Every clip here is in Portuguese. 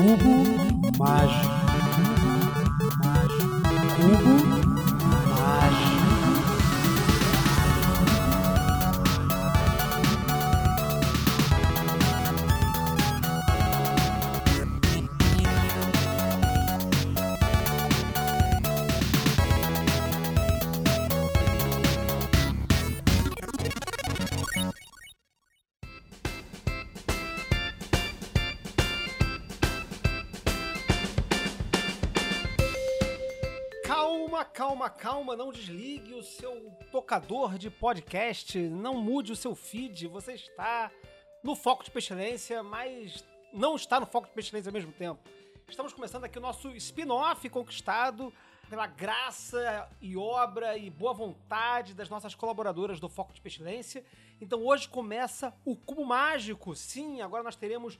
Cubo Mágico. Cubo Mágico. Não desligue o seu tocador de podcast, não mude o seu feed, você está no foco de pestilência, mas não está no foco de pestilência ao mesmo tempo. Estamos começando aqui o nosso spin-off conquistado pela graça e obra e boa vontade das nossas colaboradoras do Foco de Pestilência. Então hoje começa o Cubo Mágico. Sim, agora nós teremos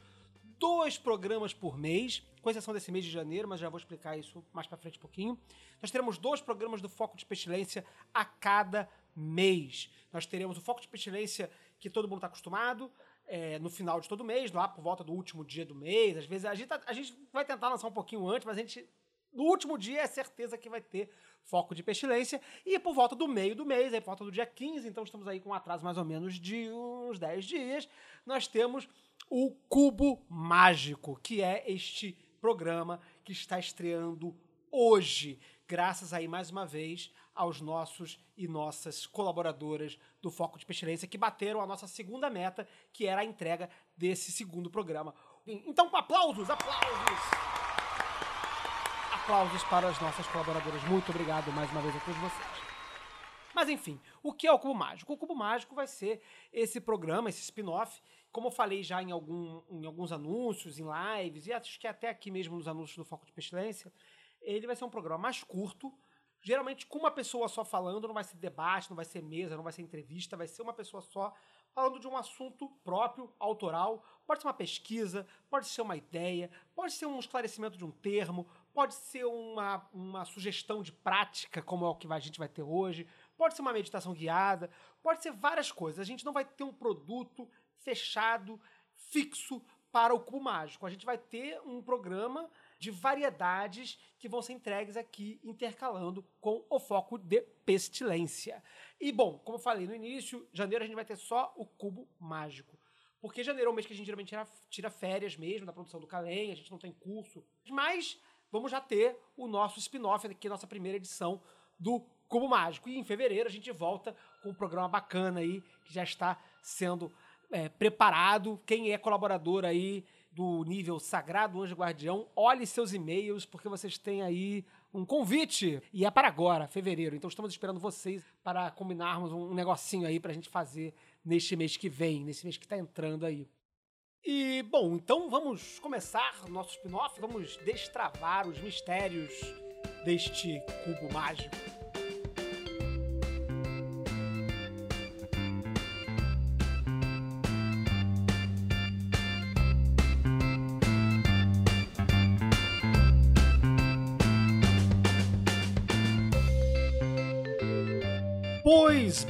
dois programas por mês, com exceção desse mês de janeiro, mas já vou explicar isso mais pra frente um pouquinho. Nós teremos dois programas do Foco de Pestilência a cada mês. Nós teremos o Foco de Pestilência que todo mundo está acostumado, é, no final de todo mês, lá por volta do último dia do mês. Às vezes a gente, tá- a gente vai tentar lançar um pouquinho antes, mas a gente. No último dia é certeza que vai ter foco de pestilência. E por volta do meio do mês, aí por volta do dia 15, então estamos aí com um atraso mais ou menos de uns 10 dias, nós temos o Cubo Mágico, que é este programa que está estreando hoje, graças aí mais uma vez aos nossos e nossas colaboradoras do Foco de Pestilência que bateram a nossa segunda meta, que era a entrega desse segundo programa. Então, aplausos, aplausos! Aplausos para as nossas colaboradoras. Muito obrigado mais uma vez a todos vocês. Mas enfim, o que é o Cubo Mágico? O Cubo Mágico vai ser esse programa, esse spin-off, como eu falei já em, algum- em alguns anúncios, em lives, e acho que até aqui mesmo nos anúncios do Foco de Pestilência, ele vai ser um programa mais curto, geralmente com uma pessoa só falando, não vai ser debate, não vai ser mesa, não vai ser entrevista, vai ser uma pessoa só falando de um assunto próprio, autoral, pode ser uma pesquisa, pode ser uma ideia, pode ser um esclarecimento de um termo, pode ser uma, uma sugestão de prática, como é o que a gente vai ter hoje, pode ser uma meditação guiada, pode ser várias coisas. A gente não vai ter um produto fechado, fixo para o cubo mágico. A gente vai ter um programa de variedades que vão ser entregues aqui, intercalando com o foco de pestilência. E bom, como eu falei no início, janeiro a gente vai ter só o cubo mágico. Porque janeiro é o mês que a gente geralmente tira, tira férias mesmo da produção do Calem, a gente não tem curso. Mas vamos já ter o nosso spin-off aqui, a nossa primeira edição do Cubo Mágico. E em fevereiro a gente volta com um programa bacana aí, que já está sendo é, preparado. Quem é colaborador aí do nível Sagrado Anjo Guardião, olhe seus e-mails, porque vocês têm aí um convite. E é para agora, fevereiro. Então estamos esperando vocês para combinarmos um negocinho aí pra gente fazer neste mês que vem, nesse mês que está entrando aí. E, bom, então vamos começar nosso spin-off, vamos destravar os mistérios deste cubo mágico.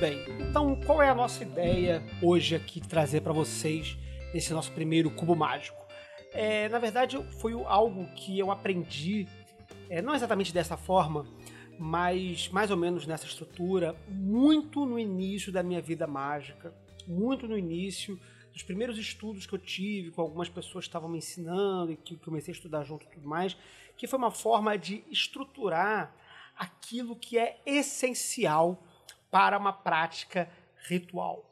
Bem, então qual é a nossa ideia hoje aqui trazer para vocês nesse nosso primeiro cubo mágico? É, na verdade, foi algo que eu aprendi, é, não exatamente dessa forma, mas mais ou menos nessa estrutura, muito no início da minha vida mágica, muito no início dos primeiros estudos que eu tive com algumas pessoas que estavam me ensinando e que eu comecei a estudar junto e tudo mais, que foi uma forma de estruturar aquilo que é essencial para uma prática ritual.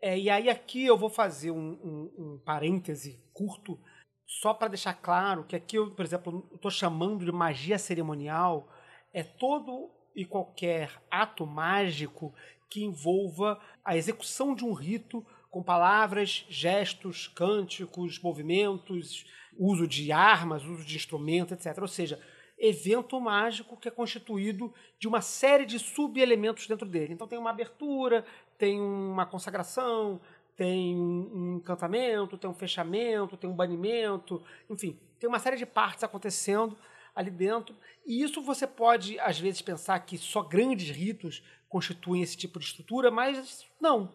É, e aí aqui eu vou fazer um, um, um parêntese curto, só para deixar claro que aqui eu, por exemplo, estou chamando de magia cerimonial é todo e qualquer ato mágico que envolva a execução de um rito com palavras, gestos, cânticos, movimentos, uso de armas, uso de instrumentos, etc. Ou seja, evento mágico que é constituído de uma série de subelementos dentro dele. Então tem uma abertura, tem uma consagração, tem um encantamento, tem um fechamento, tem um banimento, enfim, tem uma série de partes acontecendo ali dentro. E isso você pode, às vezes, pensar que só grandes ritos constituem esse tipo de estrutura, mas não.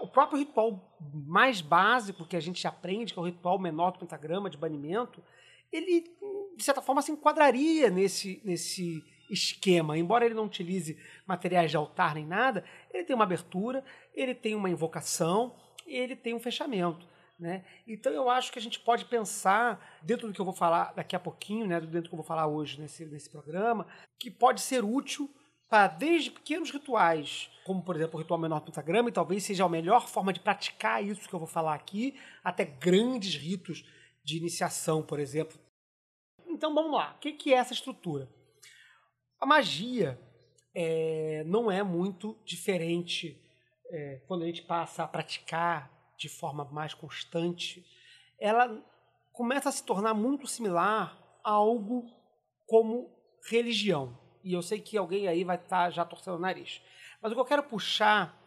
o próprio ritual mais básico que a gente aprende, que é o ritual menor do pentagrama de banimento, ele, de certa forma, se enquadraria nesse, nesse esquema. Embora ele não utilize materiais de altar nem nada, ele tem uma abertura, ele tem uma invocação, ele tem um fechamento. Né? Então eu acho que a gente pode pensar, dentro do que eu vou falar daqui a pouquinho, né, dentro do que eu vou falar hoje nesse, nesse programa, que pode ser útil para desde pequenos rituais, como por exemplo o ritual menor do pentagrama, e talvez seja a melhor forma de praticar isso que eu vou falar aqui, até grandes ritos de iniciação, por exemplo. Então vamos lá, o que é essa estrutura? A magia é, não é muito diferente é, quando a gente passa a praticar de forma mais constante, ela começa a se tornar muito similar a algo como religião. E eu sei que alguém aí vai estar tá já torcendo o nariz. Mas o que eu quero puxar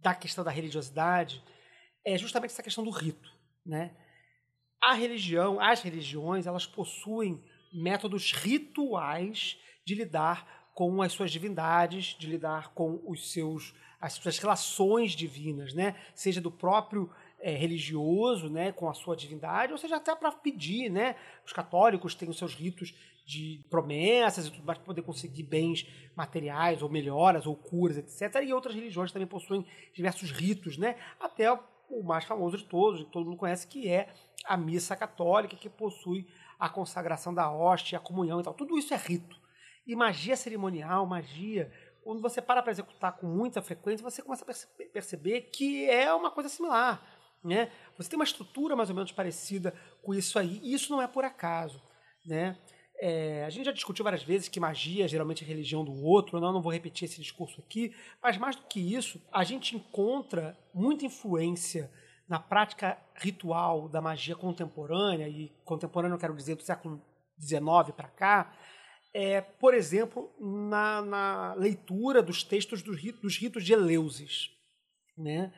da questão da religiosidade é justamente essa questão do rito, né? A religião, as religiões, elas possuem métodos rituais de lidar com as suas divindades, de lidar com os seus as suas relações divinas, né? Seja do próprio é, religioso, né, com a sua divindade, ou seja até para pedir, né? Os católicos têm os seus ritos de promessas e tudo mais para poder conseguir bens materiais ou melhoras ou curas, etc. E outras religiões também possuem diversos ritos, né? Até o mais famoso de todos, que todo mundo conhece, que é a missa católica, que possui a consagração da hóstia, a comunhão e tal. Tudo isso é rito. E magia cerimonial, magia quando você para para executar com muita frequência, você começa a perceber que é uma coisa similar. Né? Você tem uma estrutura mais ou menos parecida com isso aí, e isso não é por acaso. Né? É, a gente já discutiu várias vezes que magia geralmente é religião do outro, não, não vou repetir esse discurso aqui, mas mais do que isso, a gente encontra muita influência na prática ritual da magia contemporânea, e contemporânea eu quero dizer do século XIX para cá, é, por exemplo, na, na, leitura dos textos dos ritos, dos ritos de Eleusis. Né?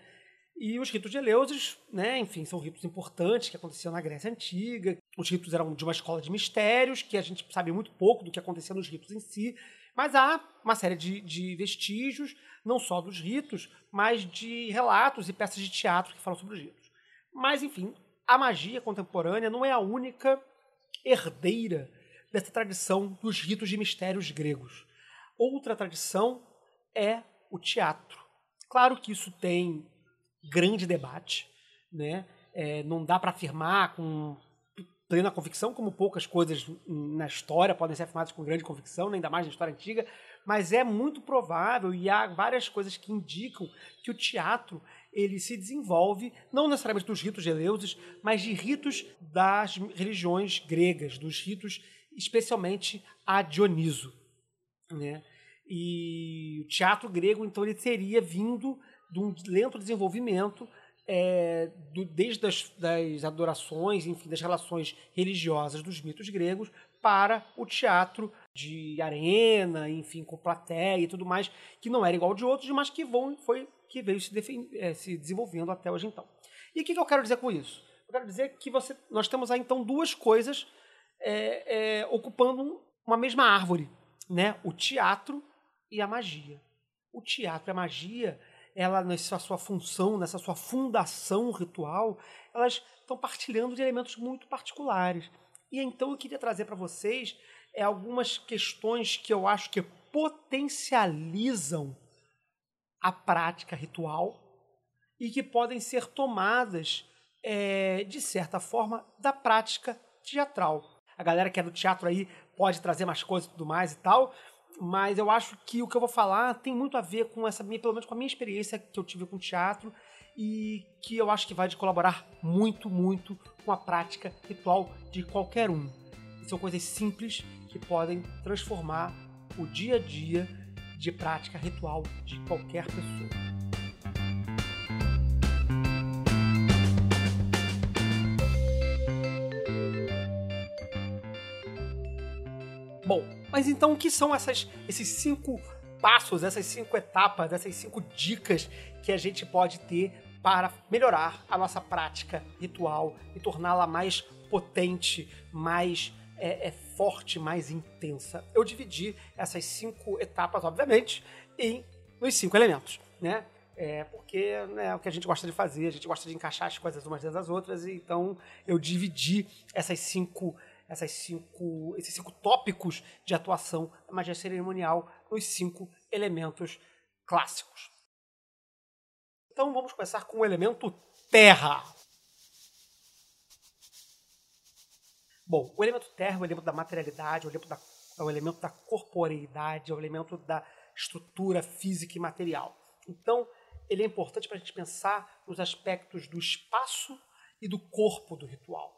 E os ritos de Eleusis, né, enfim, são ritos importantes que aconteciam na Grécia Antiga. Os ritos eram de uma escola de mistérios, que a gente sabe muito pouco do que acontecia nos ritos em si, mas há uma série de, de vestígios, não só dos ritos, mas de relatos e peças de teatro que falam sobre os ritos. Mas, enfim, a magia contemporânea não é a única herdeira dessa tradição dos ritos de mistérios gregos. Outra tradição é o teatro. Claro que isso tem grande debate, né? É, não dá para afirmar com plena convicção, como poucas coisas na história podem ser afirmadas com grande convicção, ainda mais na história antiga, mas é muito provável e há várias coisas que indicam que o teatro ele se desenvolve não necessariamente dos ritos Eleusis, mas de ritos das religiões gregas, dos ritos especialmente a Dioniso. Né? E o teatro grego, então, ele teria vindo de um lento desenvolvimento é, do, desde as das adorações, enfim, das relações religiosas dos mitos gregos para o teatro de arena, enfim, com plateia e tudo mais, que não era igual de outros, mas que vão, foi que veio se, é, se desenvolvendo até hoje então. E o que, que eu quero dizer com isso? Eu quero dizer que você, nós temos aí então duas coisas é, é, ocupando uma mesma árvore, né? O teatro e a magia. O teatro e a magia, ela nessa sua função, nessa sua fundação ritual, elas estão partilhando de elementos muito particulares. E então eu queria trazer para vocês é, algumas questões que eu acho que potencializam a prática ritual e que podem ser tomadas, é, de certa forma, da prática teatral a galera que é do teatro aí pode trazer mais coisas e tudo mais e tal. Mas eu acho que o que eu vou falar tem muito a ver com essa minha, pelo menos com a minha experiência que eu tive com teatro e que eu acho que vai colaborar muito, muito com a prática ritual de qualquer um. são coisas simples que podem transformar o dia a dia de prática ritual de qualquer pessoa. Mas então o que são essas, esses cinco passos, essas cinco etapas, essas cinco dicas que a gente pode ter para melhorar a nossa prática ritual e torná-la mais potente, mais é, é, forte, mais intensa? Eu dividi essas cinco etapas, obviamente, em nos cinco elementos, né? É porque né, é o que a gente gosta de fazer, a gente gosta de encaixar as coisas umas dentro das outras, e então eu dividi essas cinco, essas cinco, esses cinco tópicos de atuação da magia cerimonial nos cinco elementos clássicos. Então vamos começar com o elemento terra. Bom, o elemento terra é o elemento da materialidade, é o elemento da, é o elemento da corporeidade, é o elemento da estrutura física e material. Então, ele é importante para a gente pensar nos aspectos do espaço e do corpo do ritual.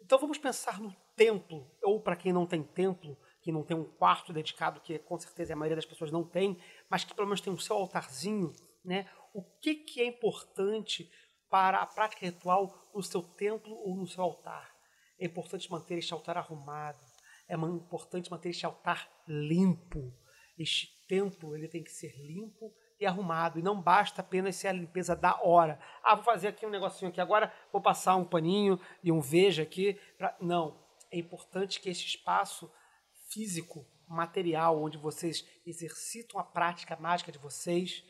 Então, vamos pensar no templo, ou para quem não tem templo, que não tem um quarto dedicado, que com certeza a maioria das pessoas não tem, mas que pelo menos tem o seu altarzinho, né? O que, que é importante para a prática ritual no seu templo ou no seu altar? É importante manter este altar arrumado. É importante manter este altar limpo. Este templo ele tem que ser limpo e arrumado. E não basta apenas ser a limpeza da hora. Ah, vou fazer aqui um negocinho aqui agora, vou passar um paninho e um veja aqui. Pra... Não. É importante que este espaço físico, material, onde vocês exercitam a prática mágica de vocês,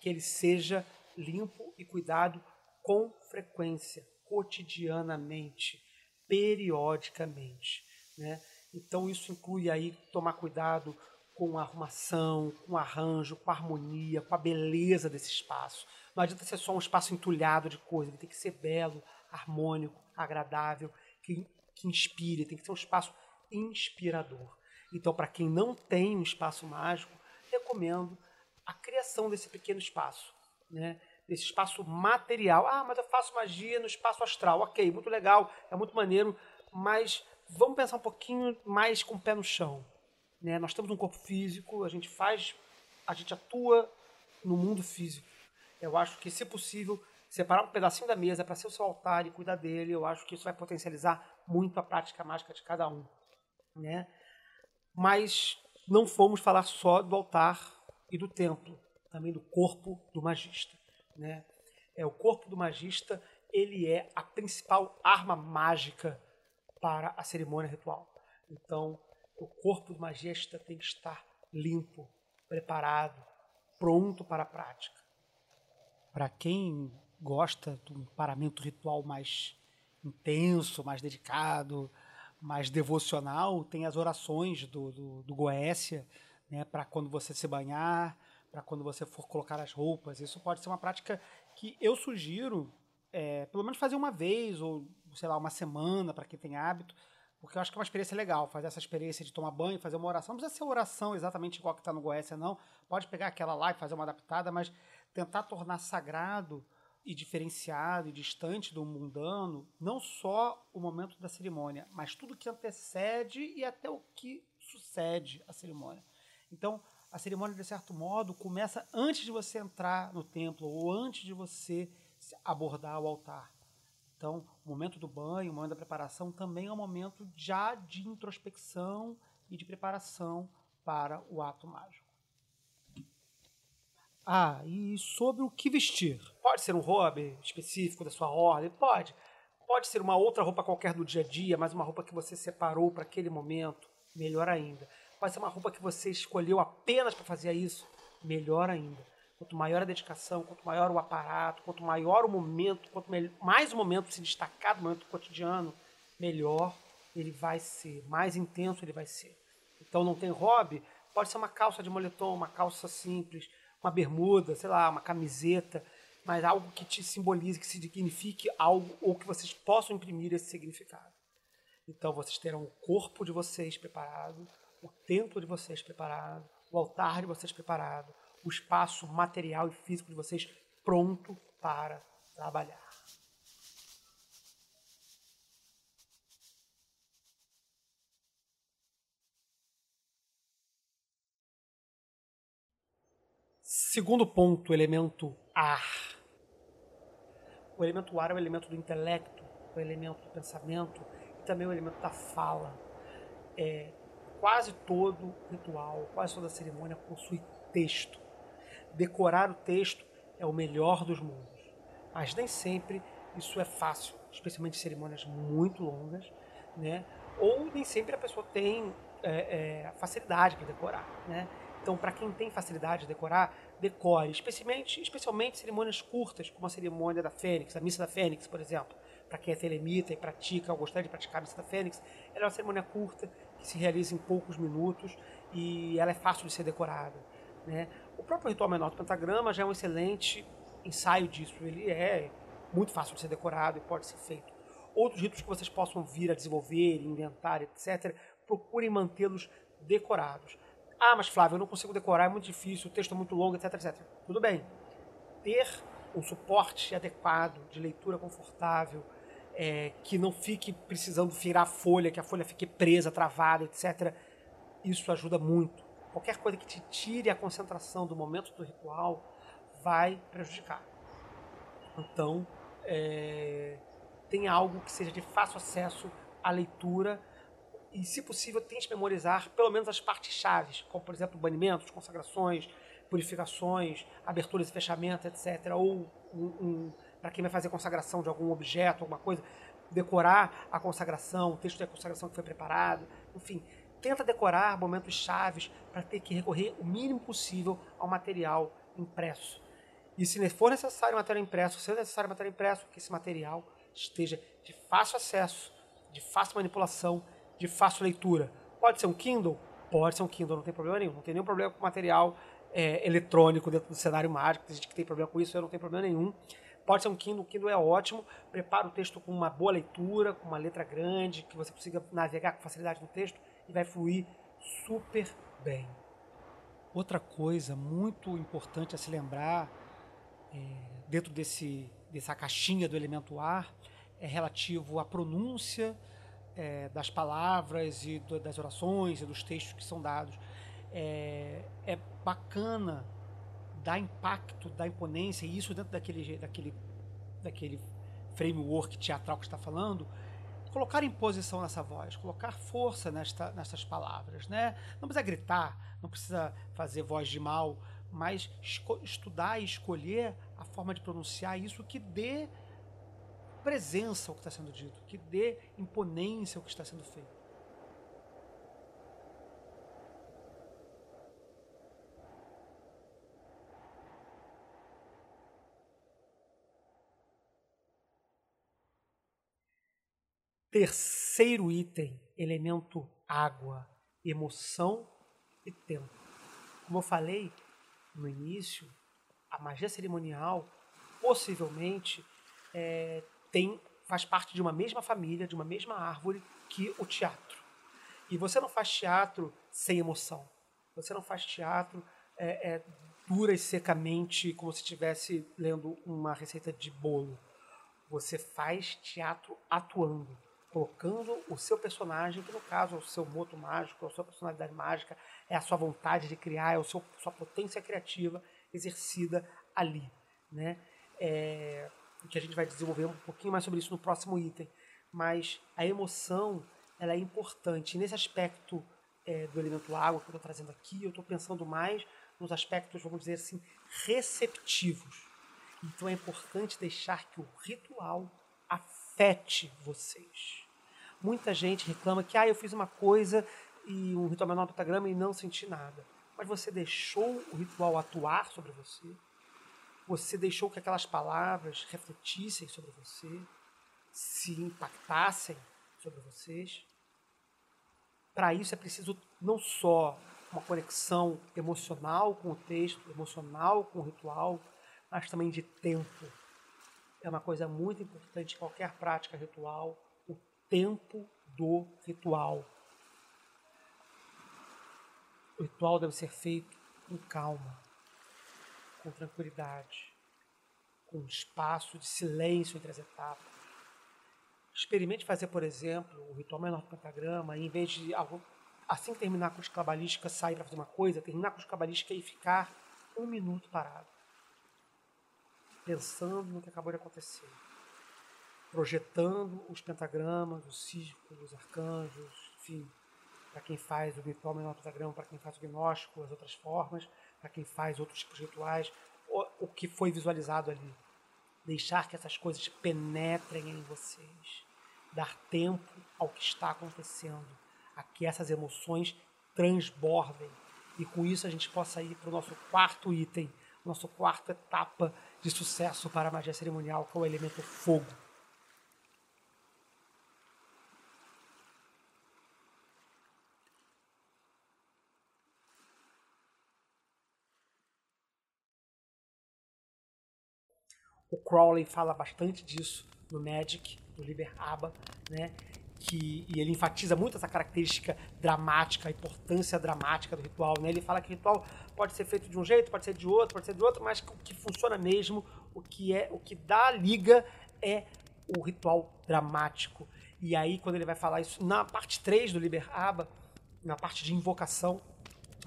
que ele seja limpo e cuidado com frequência, cotidianamente periodicamente. Né? Então isso inclui aí tomar cuidado com a arrumação, com o arranjo, com a harmonia, com a beleza desse espaço. Não adianta ser só um espaço entulhado de coisa, ele tem que ser belo, harmônico, agradável, que, que inspire, tem que ser um espaço inspirador. Então, para quem não tem um espaço mágico, recomendo a criação desse pequeno espaço. Né? desse espaço material. Ah, mas eu faço magia no espaço astral. Ok, muito legal, é muito maneiro, mas vamos pensar um pouquinho mais com o pé no chão. Né? Nós temos um corpo físico, a gente faz, a gente atua no mundo físico. Eu acho que, se possível, separar um pedacinho da mesa para ser o seu altar e cuidar dele, eu acho que isso vai potencializar muito a prática mágica de cada um. Né? Mas não fomos falar só do altar e do templo, também do corpo do magista. Né? É, o corpo do magista ele é a principal arma mágica para a cerimônia ritual. Então, o corpo do magista tem que estar limpo, preparado, pronto para a prática. Para quem gosta de um paramento ritual mais intenso, mais dedicado, mais devocional, tem as orações do, do, do Goécia, né, para quando você se banhar, para quando você for colocar as roupas. Isso pode ser uma prática que eu sugiro, é, pelo menos fazer uma vez, ou sei lá, uma semana, para quem tem hábito, porque eu acho que é uma experiência legal, fazer essa experiência de tomar banho, fazer uma oração. Não precisa ser oração exatamente igual que está no Goécia, não. Pode pegar aquela lá e fazer uma adaptada, mas tentar tornar sagrado e diferenciado e distante do mundano, não só o momento da cerimônia, mas tudo que antecede e até o que sucede a cerimônia. Então, a cerimônia, de certo modo, começa antes de você entrar no templo ou antes de você abordar o altar. Então, o momento do banho, o momento da preparação também é um momento já de introspecção e de preparação para o ato mágico. Ah, e sobre o que vestir? Pode ser um hobby específico da sua ordem? Pode. Pode ser uma outra roupa qualquer do dia a dia, mas uma roupa que você separou para aquele momento. Melhor ainda pode ser uma roupa que você escolheu apenas para fazer isso, melhor ainda. Quanto maior a dedicação, quanto maior o aparato, quanto maior o momento, quanto mais o momento se destacar do momento cotidiano, melhor ele vai ser, mais intenso ele vai ser. Então não tem hobby, pode ser uma calça de moletom, uma calça simples, uma bermuda, sei lá, uma camiseta, mas algo que te simbolize, que signifique algo ou que vocês possam imprimir esse significado. Então vocês terão o corpo de vocês preparado, o templo de vocês preparado, o altar de vocês preparado, o espaço material e físico de vocês pronto para trabalhar. Segundo ponto, elemento ar. O elemento ar é o elemento do intelecto, o elemento do pensamento e também o elemento da fala. É, quase todo ritual, quase toda cerimônia possui texto. Decorar o texto é o melhor dos mundos, mas nem sempre isso é fácil, especialmente em cerimônias muito longas, né? Ou nem sempre a pessoa tem é, é, facilidade para decorar, né? Então, para quem tem facilidade de decorar, decore, especialmente, especialmente cerimônias curtas, como a cerimônia da Fênix, a Missa da Fênix, por exemplo. Para quem é telemita e pratica, ou gostaria de praticar a Missa da Fênix, ela é uma cerimônia curta, que se realiza em poucos minutos e ela é fácil de ser decorada. Né? O próprio ritual menor do pentagrama já é um excelente ensaio disso. Ele é muito fácil de ser decorado e pode ser feito. Outros ritos que vocês possam vir a desenvolver, inventar, etc., procurem mantê-los decorados. Ah, mas Flávio, eu não consigo decorar, é muito difícil, o texto é muito longo, etc, etc. Tudo bem. Ter um suporte adequado, de leitura confortável, é, que não fique precisando virar a folha, que a folha fique presa, travada, etc. Isso ajuda muito. Qualquer coisa que te tire a concentração do momento do ritual vai prejudicar. Então, é, tem algo que seja de fácil acesso à leitura e, se possível, tente memorizar pelo menos as partes chaves, como, por exemplo, banimentos, consagrações, purificações, aberturas e fechamentos, etc. Ou, um, um, para quem vai fazer consagração de algum objeto, alguma coisa, decorar a consagração, o texto da consagração que foi preparado, enfim. Tenta decorar momentos chaves para ter que recorrer o mínimo possível ao material impresso. E se for necessário material impresso, se é necessário material impresso, que esse material esteja de fácil acesso, de fácil manipulação de fácil leitura. Pode ser um Kindle? Pode ser um Kindle, não tem problema nenhum. Não tem nenhum problema com material é, eletrônico dentro do cenário mágico. Tem gente que tem problema com isso, eu não tenho problema nenhum. Pode ser um Kindle, o Kindle é ótimo. Prepara o texto com uma boa leitura, com uma letra grande, que você consiga navegar com facilidade no texto e vai fluir super bem. Outra coisa muito importante a se lembrar é, dentro desse, dessa caixinha do elemento ar é relativo à pronúncia é, das palavras e do, das orações e dos textos que são dados. É, é bacana dar impacto, dar imponência, e isso dentro daquele, daquele, daquele framework teatral que está falando, colocar imposição nessa voz, colocar força nesta, nessas palavras. Né? Não precisa gritar, não precisa fazer voz de mal, mas estudar e escolher a forma de pronunciar isso que dê presença ao que está sendo dito, que dê imponência ao que está sendo feito. Terceiro item, elemento água, emoção e tempo. Como eu falei no início, a magia cerimonial possivelmente é, tem faz parte de uma mesma família, de uma mesma árvore que o teatro. E você não faz teatro sem emoção. Você não faz teatro é, é, dura e secamente como se estivesse lendo uma receita de bolo. Você faz teatro atuando, colocando o seu personagem, que no caso é o seu moto mágico, é a sua personalidade mágica, é a sua vontade de criar, é a sua, potência criativa exercida ali. Né? É, que a gente vai desenvolver um pouquinho mais sobre isso no próximo item. Mas a emoção ela é importante. E nesse aspecto é, do elemento água que eu estou trazendo aqui, eu estou pensando mais nos aspectos, vamos dizer assim, receptivos. Então é importante deixar que o ritual afete vocês. Muita gente reclama que ah, eu fiz uma coisa e um ritual menor pentagrama e não senti nada. Mas você deixou o ritual atuar sobre você? Você deixou que aquelas palavras refletissem sobre você, se impactassem sobre vocês. Para isso é preciso não só uma conexão emocional com o texto, emocional com o ritual, mas também de tempo. É uma coisa muito importante em qualquer prática ritual, o tempo do ritual. O ritual deve ser feito com calma, com tranquilidade, com espaço de silêncio entre as etapas. Experimente fazer, por exemplo, o ritual menor do pentagrama, em vez de assim que terminar com os cabalística sair para fazer uma coisa, terminar com os cabalística e ficar um minuto parado, pensando no que acabou de acontecer, projetando os pentagramas, os círculos, os arcanjos, enfim, para quem faz o ritual menor do pentagrama, para quem faz o gnóstico, as outras formas, para quem faz outros tipos de rituais, o, que foi visualizado ali. Deixar que essas coisas penetrem em vocês. Dar tempo ao que está acontecendo. A que essas emoções transbordem e com isso a gente possa ir para o nosso quarto item, nossa quarta etapa de sucesso para a magia cerimonial, que é o elemento fogo. Crowley fala bastante disso no Magic, no Liber Aba, né? Que, e ele enfatiza muito essa característica dramática, a importância dramática do ritual. Né? Ele fala que o ritual pode ser feito de um jeito, pode ser de outro, pode ser de outro, mas o que funciona mesmo, o que é, o que dá liga é o ritual dramático. E aí, quando ele vai falar isso na parte 3 do Liber Aba, na parte de invocação,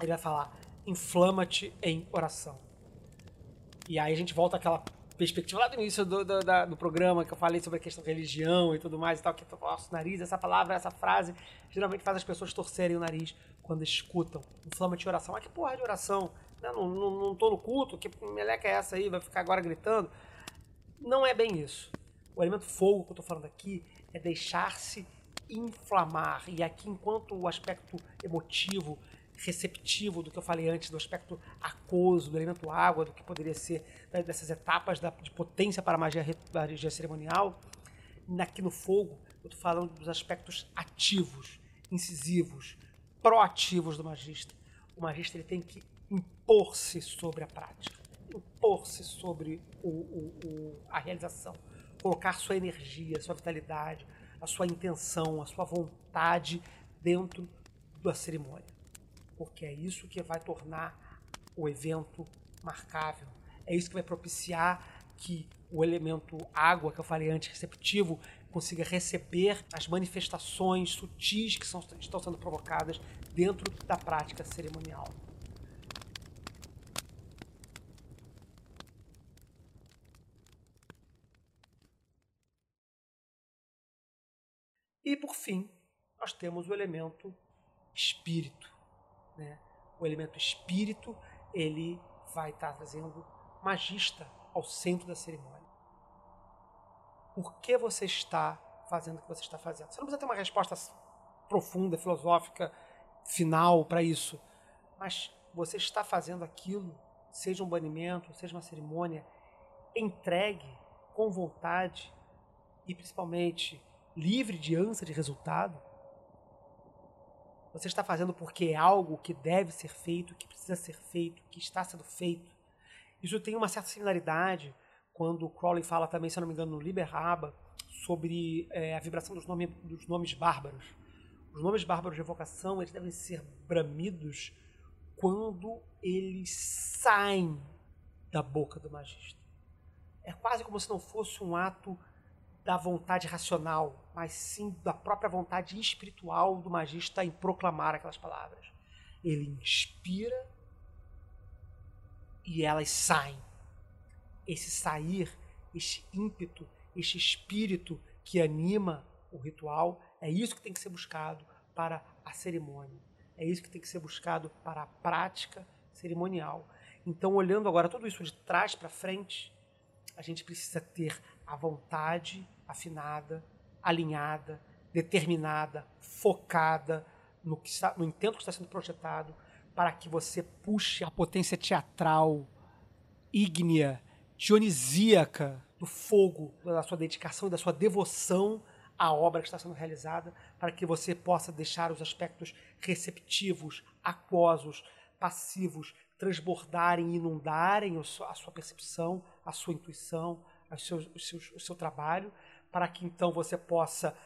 ele vai falar: inflama-te em oração. E aí a gente volta àquela perspectiva lá do início do, do, da, do, programa, que eu falei sobre a questão religião e tudo mais e tal, que nosso nariz, essa palavra, essa frase, geralmente faz as pessoas torcerem o nariz quando escutam. Inflama de oração. Ah, que porra de oração? Não, não, não, não tô no culto, que meleca é essa aí? Vai ficar agora gritando? Não é bem isso. O elemento fogo que eu tô falando aqui é deixar-se inflamar. E aqui, enquanto o aspecto emotivo receptivo do que eu falei antes, do aspecto aquoso, do elemento água, do que poderia ser né, dessas etapas de potência para a magia, magia cerimonial. Aqui no fogo, eu estou falando dos aspectos ativos, incisivos, proativos do magista. O magista ele tem que impor-se sobre a prática, impor-se sobre o, o, o, a realização, colocar sua energia, sua vitalidade, a sua intenção, a sua vontade dentro da cerimônia porque é isso que vai tornar o evento marcável. É isso que vai propiciar que o elemento água, que eu falei antes, receptivo, consiga receber as manifestações sutis que são, estão sendo provocadas dentro da prática cerimonial. E por fim, nós temos o elemento espírito. Né? O elemento espírito ele vai estar trazendo magista ao centro da cerimônia. Por que você está fazendo o que você está fazendo? Você não precisa ter uma resposta profunda, filosófica, final para isso, mas você está fazendo aquilo, seja um banimento, seja uma cerimônia, entregue com vontade e principalmente livre de ânsia de resultado você está fazendo porque é algo que deve ser feito, que precisa ser feito, que está sendo feito. Isso tem uma certa similaridade quando Crowley fala também, se não me engano, no Liber Raba, sobre é, a vibração dos, nome, dos nomes bárbaros. Os nomes bárbaros de evocação eles devem ser bramidos quando eles saem da boca do magista. É quase como se não fosse um ato da vontade racional, mas sim da própria vontade espiritual do magista em proclamar aquelas palavras. Ele inspira e elas saem. Esse sair, esse ímpeto, esse espírito que anima o ritual, é isso que tem que ser buscado para a cerimônia. É isso que tem que ser buscado para a prática cerimonial. Então, olhando agora tudo isso de trás para frente, a gente precisa ter a vontade afinada, alinhada, determinada, focada no, que está, no intento que está sendo projetado, para que você puxe a potência teatral, ígnea, dionisíaca do fogo, da sua dedicação e da sua devoção à obra que está sendo realizada, para que você possa deixar os aspectos receptivos, aquosos, passivos, transbordarem, inundarem a sua percepção, a sua intuição, o seu trabalho, para que então você possa,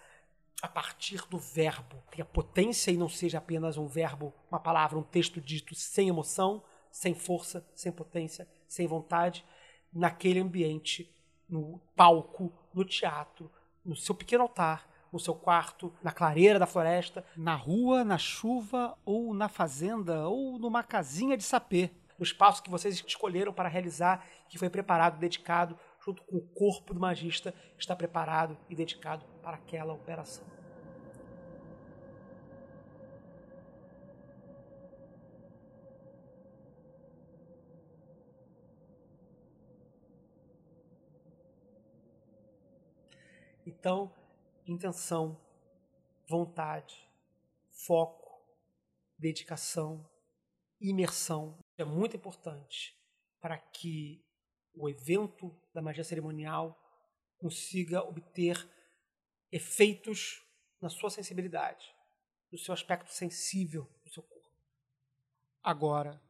a partir do verbo, ter potência e não seja apenas um verbo, uma palavra, um texto dito sem emoção, sem força, sem potência, sem vontade, naquele ambiente, no palco, no teatro, no seu pequeno altar, no seu quarto, na clareira da floresta, na rua, na chuva ou na fazenda ou numa casinha de sapê. No espaço que vocês escolheram para realizar, que foi preparado, dedicado junto com o corpo do magista, está preparado e dedicado para aquela operação. Então, intenção, vontade, foco, dedicação, imersão é muito importante para que o evento da magia cerimonial consiga obter efeitos na sua sensibilidade, no seu aspecto sensível do seu corpo. Agora,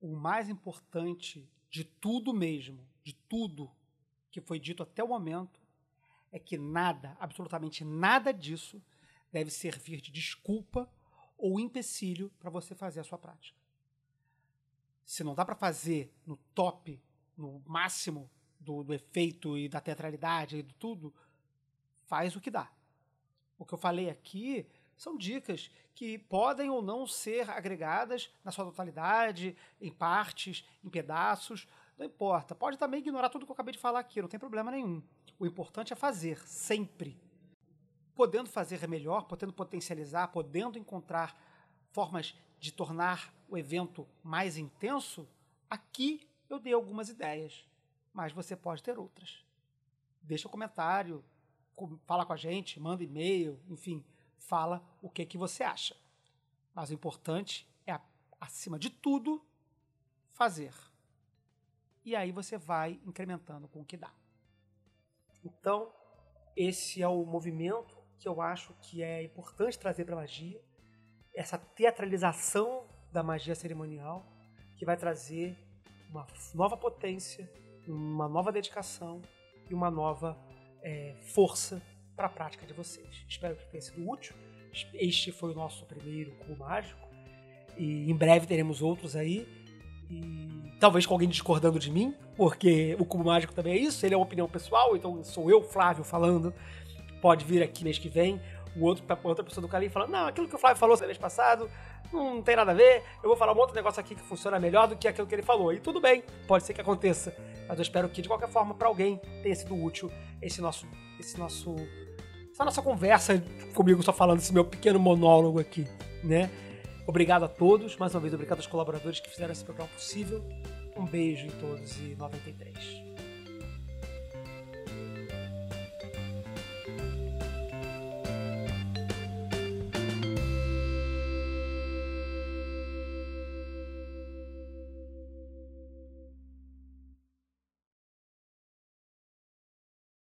o mais importante de tudo mesmo, de tudo que foi dito até o momento, é que nada, absolutamente nada disso deve servir de desculpa ou empecilho para você fazer a sua prática. Se não dá para fazer no top, no máximo do, do, efeito e da teatralidade e de tudo, faz o que dá. O que eu falei aqui são dicas que podem ou não ser agregadas na sua totalidade, em partes, em pedaços, não importa. Pode também ignorar tudo que eu acabei de falar aqui, não tem problema nenhum. O importante é fazer, sempre. Podendo fazer melhor, podendo potencializar, podendo encontrar formas de tornar o evento mais intenso, aqui eu dei algumas ideias, mas você pode ter outras. Deixa um comentário, fala com a gente, manda e-mail, enfim, fala o que, que você acha. Mas o importante é, acima de tudo, fazer. E aí você vai incrementando com o que dá. Então, esse é o movimento que eu acho que é importante trazer para a magia, essa teatralização da magia cerimonial, que vai trazer uma nova potência, uma nova dedicação e uma nova é, força para a prática de vocês. Espero que tenha sido útil. Este foi o nosso primeiro cubo mágico e em breve teremos outros aí. E talvez com alguém discordando de mim, porque o cubo mágico também é isso, ele é uma opinião pessoal, então sou eu, Flávio, falando. Pode vir aqui mês que vem, o outro, outra pessoa do Calim falando, não, aquilo que o Flávio falou mês passado não tem nada a ver, eu vou falar um outro negócio aqui que funciona melhor do que aquilo que ele falou. E tudo bem, pode ser que aconteça. Mas eu espero que, de qualquer forma, para alguém tenha sido útil esse nosso, esse nosso, essa nossa conversa comigo, só falando esse meu pequeno monólogo aqui, né? Obrigado a todos, mais uma vez, obrigado aos colaboradores que fizeram esse programa possível. Um beijo em todos e 93.